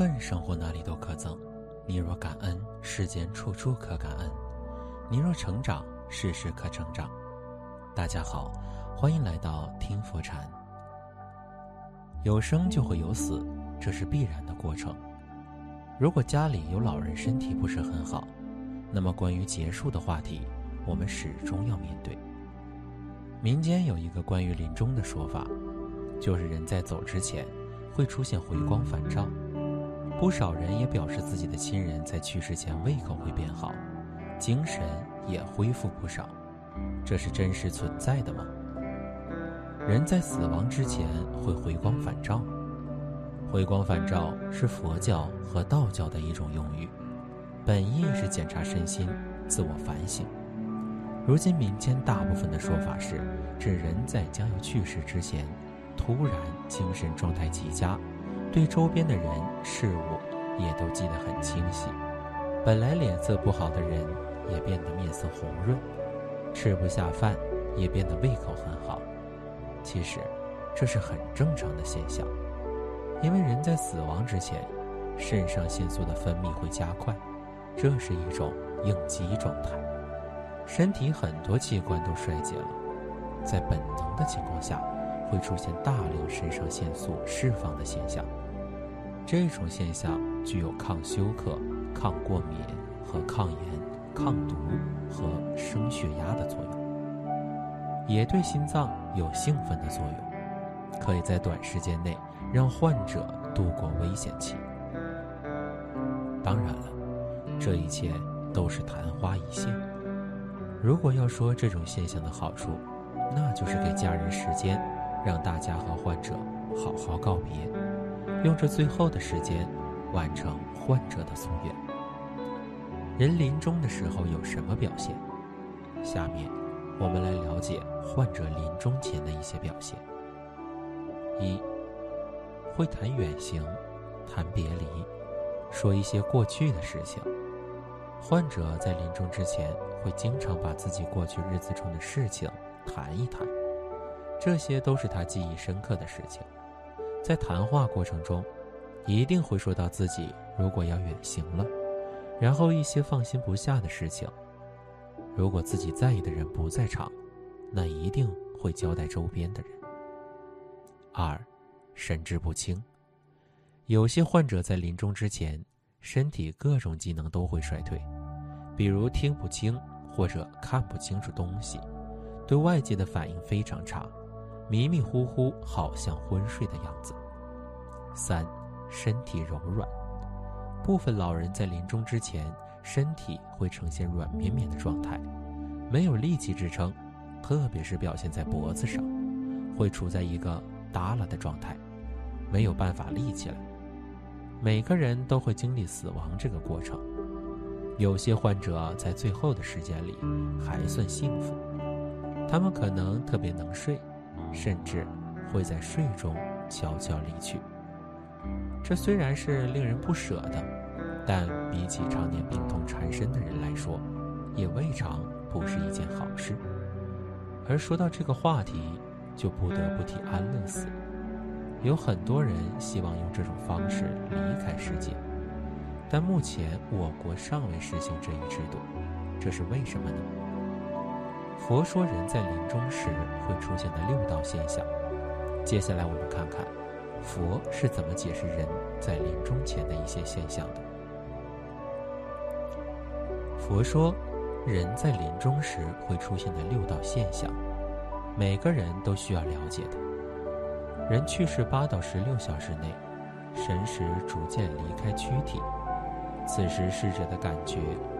恨，生活哪里都可憎；你若感恩，世间处处可感恩；你若成长，事事可成长。大家好，欢迎来到听佛禅。有生就会有死，这是必然的过程。如果家里有老人身体不是很好，那么关于结束的话题，我们始终要面对。民间有一个关于临终的说法，就是人在走之前会出现回光返照。不少人也表示自己的亲人在去世前胃口会变好，精神也恢复不少。这是真实存在的吗？人在死亡之前会回光返照。回光返照是佛教和道教的一种用语，本意是检查身心、自我反省。如今民间大部分的说法是，指人在将要去世之前，突然精神状态极佳。对周边的人事物也都记得很清晰，本来脸色不好的人也变得面色红润，吃不下饭也变得胃口很好。其实，这是很正常的现象，因为人在死亡之前，肾上腺素的分泌会加快，这是一种应激状态，身体很多器官都衰竭了，在本能的情况下，会出现大量肾上腺素释放的现象。这种现象具有抗休克、抗过敏和抗炎、抗毒和升血压的作用，也对心脏有兴奋的作用，可以在短时间内让患者度过危险期。当然了，这一切都是昙花一现。如果要说这种现象的好处，那就是给家人时间，让大家和患者好好告别。用这最后的时间，完成患者的夙愿。人临终的时候有什么表现？下面，我们来了解患者临终前的一些表现。一，会谈远行，谈别离，说一些过去的事情。患者在临终之前，会经常把自己过去日子中的事情谈一谈，这些都是他记忆深刻的事情。在谈话过程中，一定会说到自己如果要远行了，然后一些放心不下的事情。如果自己在意的人不在场，那一定会交代周边的人。二，神志不清。有些患者在临终之前，身体各种机能都会衰退，比如听不清或者看不清楚东西，对外界的反应非常差。迷迷糊糊，好像昏睡的样子。三，身体柔软。部分老人在临终之前，身体会呈现软绵绵的状态，没有力气支撑，特别是表现在脖子上，会处在一个耷拉的状态，没有办法立起来。每个人都会经历死亡这个过程，有些患者在最后的时间里还算幸福，他们可能特别能睡。甚至会在睡中悄悄离去。这虽然是令人不舍的，但比起常年病痛缠身的人来说，也未尝不是一件好事。而说到这个话题，就不得不提安乐死。有很多人希望用这种方式离开世界，但目前我国尚未实行这一制度，这是为什么呢？佛说，人在临终时会出现的六道现象。接下来，我们看看佛是怎么解释人在临终前的一些现象的。佛说，人在临终时会出现的六道现象，每个人都需要了解的。人去世八到十六小时内，神识逐渐离开躯体，此时逝者的感觉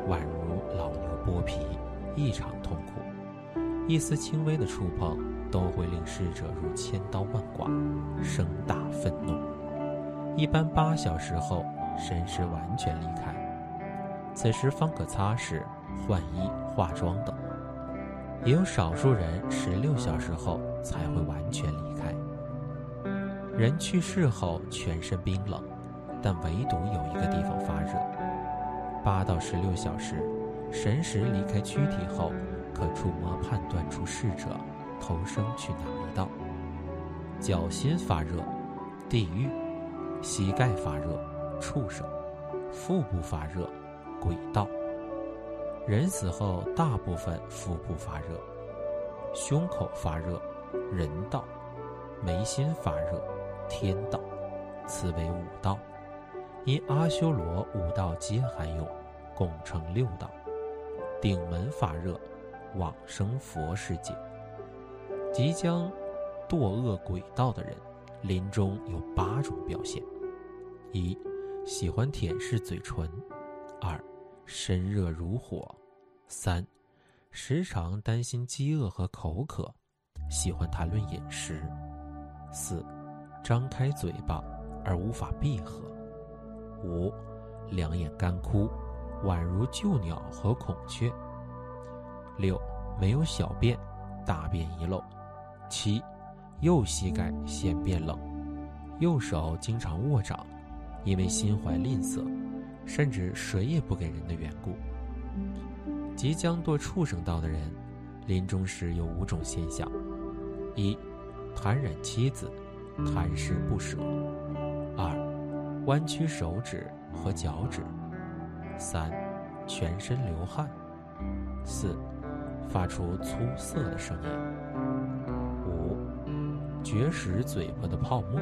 宛如老牛剥皮，异常痛苦。一丝轻微的触碰都会令逝者如千刀万剐，生大愤怒。一般八小时后，神识完全离开，此时方可擦拭、换衣、化妆等。也有少数人十六小时后才会完全离开。人去世后全身冰冷，但唯独有一个地方发热。八到十六小时，神识离开躯体后。可触摸判断出逝者投生去哪一道。脚心发热，地狱；膝盖发热，畜生；腹部发热，鬼道。人死后大部分腹部发热，胸口发热，人道；眉心发热，天道。此为五道，因阿修罗五道皆含有，共称六道。顶门发热，往生佛世界。即将堕恶鬼道的人，临终有八种表现：一、喜欢舔舐嘴唇；二、身热如火；三、时常担心饥饿和口渴，喜欢谈论饮食；四、张开嘴巴而无法闭合；五、两眼干枯，宛如旧鸟和孔雀；六、没有小便，大便遗漏。七，右膝盖先变冷，右手经常握掌，因为心怀吝啬，甚至谁也不给人的缘故。即将堕畜生道的人，临终时有五种现象：一，贪染妻子，贪食不舍；二，弯曲手指和脚趾；三，全身流汗；四，发出粗涩的声音。五绝食嘴巴的泡沫。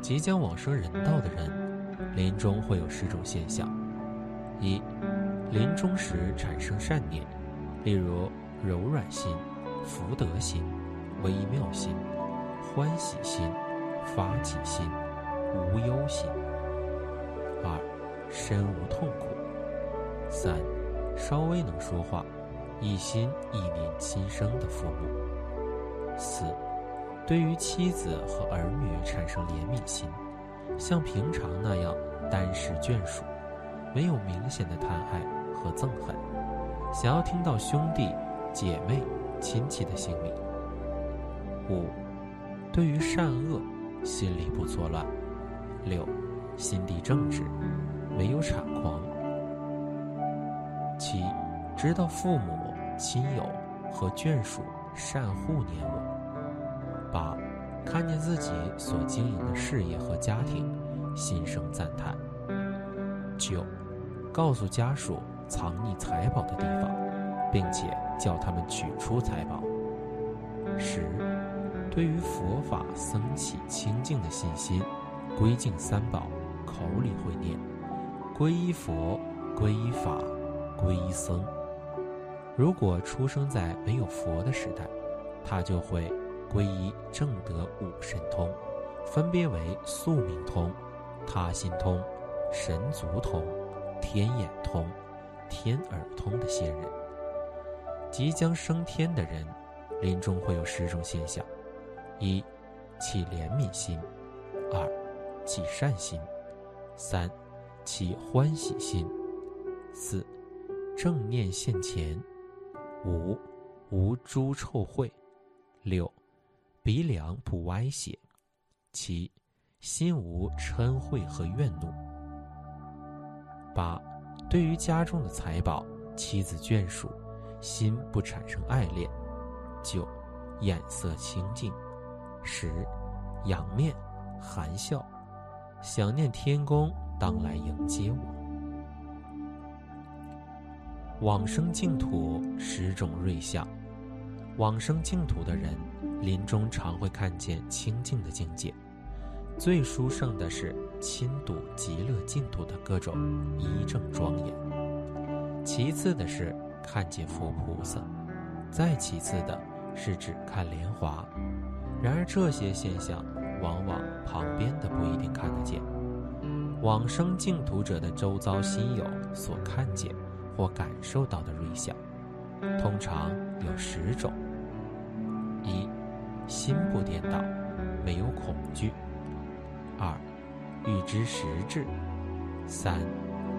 即将往生人道的人，临终会有十种现象：一、临终时产生善念，例如柔软心、福德心、微妙心、欢喜心、发起心、无忧心；二、身无痛苦；三、稍微能说话。一心一念亲生的父母。四，对于妻子和儿女产生怜悯心，像平常那样单视眷属，没有明显的贪爱和憎恨，想要听到兄弟、姐妹、亲戚的姓名。五，对于善恶心里不错乱。六，心地正直，没有产狂。七，知道父母。亲友和眷属善护念我。八，看见自己所经营的事业和家庭，心生赞叹。九，告诉家属藏匿财宝的地方，并且叫他们取出财宝。十，对于佛法僧起清净的信心，归敬三宝，口里会念：皈依佛，皈依法，皈依僧。如果出生在没有佛的时代，他就会皈依正德五神通，分别为宿命通、他心通、神足通、天眼通、天耳通的仙人。即将升天的人，临终会有十种现象：一、起怜悯心；二、起善心；三、起欢喜心；四、正念现前。五，无诸臭秽；六，鼻梁不歪斜；七，心无嗔恚和怨怒；八，对于家中的财宝、妻子眷属，心不产生爱恋；九，眼色清净；十，仰面含笑，想念天公当来迎接我。往生净土十种瑞相，往生净土的人，临终常会看见清净的境界。最殊胜的是亲睹极乐净土的各种仪正庄严。其次的是看见佛菩萨，再其次的是只看莲华。然而这些现象，往往旁边的不一定看得见。往生净土者的周遭亲友所看见。或感受到的瑞相，通常有十种：一、心不颠倒，没有恐惧；二、欲知实质；三、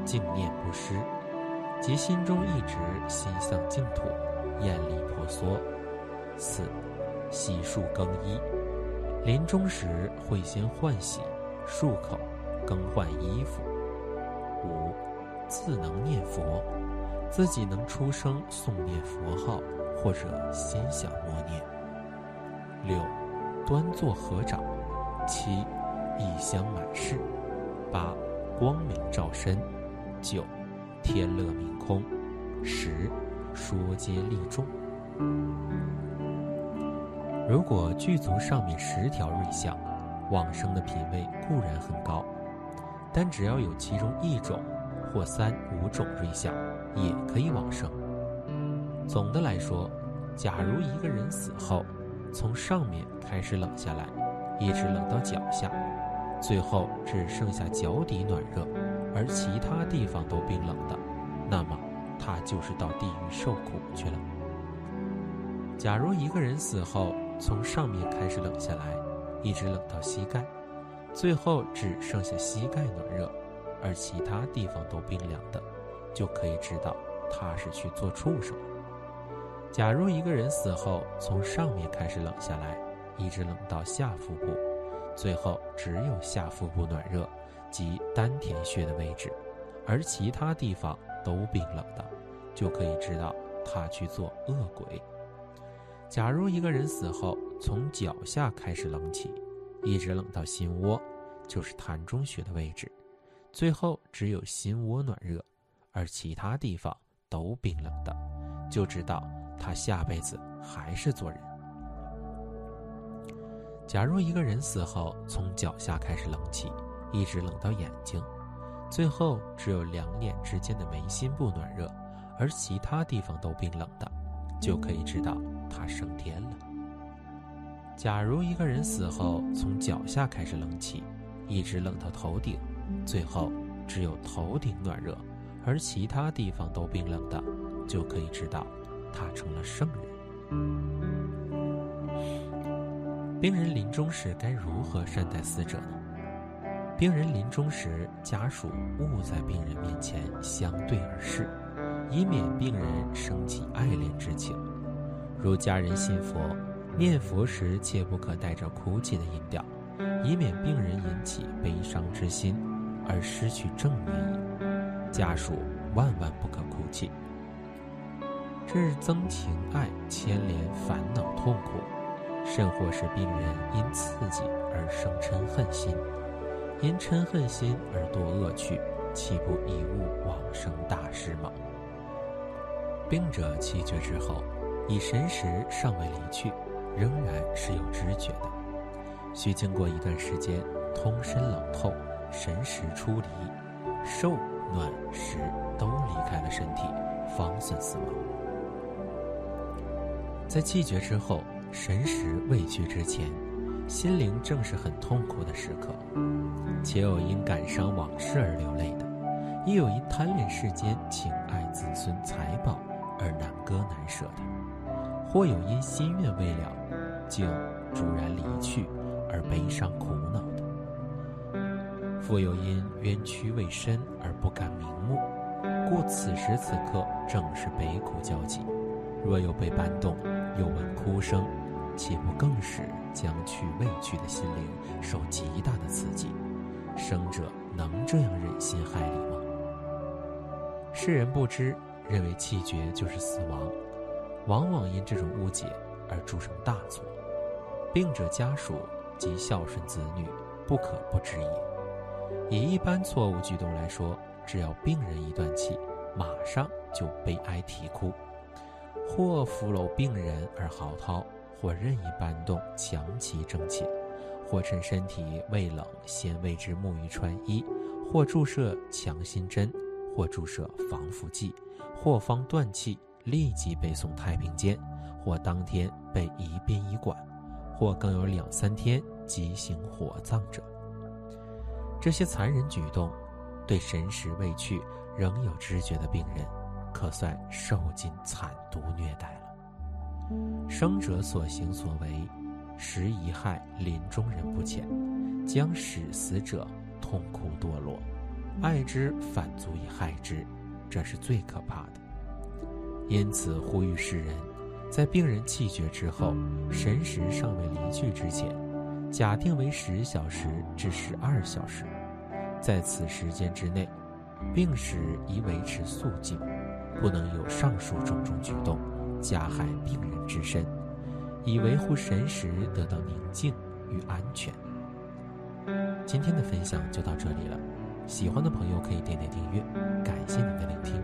静念不失，即心中一直心向净土，艳丽婆娑；四、洗漱更衣，临终时会先换洗、漱口、更换衣服；五、自能念佛。自己能出声诵念佛号，或者心想默念。六，端坐合掌。七，异香满室；八、光明照身；九、天乐明空；十、说皆利众。如果具足上面十条瑞相，往生的品位固然很高，但只要有其中一种或三五种瑞相，也可以往生。总的来说，假如一个人死后，从上面开始冷下来，一直冷到脚下，最后只剩下脚底暖热，而其他地方都冰冷的，那么他就是到地狱受苦去了。假如一个人死后，从上面开始冷下来，一直冷到膝盖，最后只剩下膝盖暖热，而其他地方都冰凉的，就可以知道他是去做畜生。假如一个人死后从上面开始冷下来，一直冷到下腹部，最后只有下腹部暖热及丹田穴的位置，而其他地方都冰冷的，就可以知道他去做恶鬼。假如一个人死后从脚下开始冷起，一直冷到心窝，就是膻中穴的位置，最后只有心窝暖热，而其他地方都冰冷的，就知道。他下辈子还是做人。假如一个人死后从脚下开始冷起，一直冷到眼睛，最后只有两眼之间的眉心部暖热，而其他地方都冰冷的，就可以知道他升天了。假如一个人死后从脚下开始冷起，一直冷到头顶，最后只有头顶暖热，而其他地方都冰冷的，就可以知道。他成了圣人。病人临终时该如何善待死者呢？病人临终时，家属勿在病人面前相对而视，以免病人生起爱恋之情。如家人信佛，念佛时切不可带着哭泣的音调，以免病人引起悲伤之心而失去正念。家属万万不可哭泣。这是增情爱牵连烦恼痛苦，甚或是病人因刺激而生嗔恨心，因嗔恨心而堕恶趣，岂不贻误往生大事吗？病者气绝之后，以神识尚未离去，仍然是有知觉的，需经过一段时间通身冷透，神识出离，受暖食都离开了身体，方算死亡。在气绝之后，神识未去之前，心灵正是很痛苦的时刻。且有因感伤往事而流泪的，亦有因贪恋世间情爱子孙财宝而难割难舍的，或有因心愿未了，竟突然离去而悲伤苦恼的。复有因冤屈未深而不敢瞑目，故此时此刻正是悲苦交集。若有被搬动，又闻哭声，岂不更使将去未去的心灵受极大的刺激？生者能这样忍心害理吗？世人不知，认为气绝就是死亡，往往因这种误解而铸成大错。病者家属及孝顺子女不可不知也。以一般错误举动来说，只要病人一断气，马上就悲哀啼哭。或扶搂病人而嚎啕，或任意搬动强其正寝，或趁身体未冷先为之沐浴穿衣，或注射强心针，或注射防腐剂，或方断气立即被送太平间，或当天被移殡仪馆，或更有两三天即行火葬者。这些残忍举动，对神识未去仍有知觉的病人。可算受尽惨毒虐待了。生者所行所为，实遗害临终人不浅，将使死者痛苦堕落，爱之反足以害之，这是最可怕的。因此呼吁世人，在病人气绝之后，神识尚未离去之前，假定为十小时至十二小时，在此时间之内，病史宜维持肃静。不能有上述种种举动，加害病人之身，以维护神识得到宁静与安全。今天的分享就到这里了，喜欢的朋友可以点点订阅，感谢您的聆听。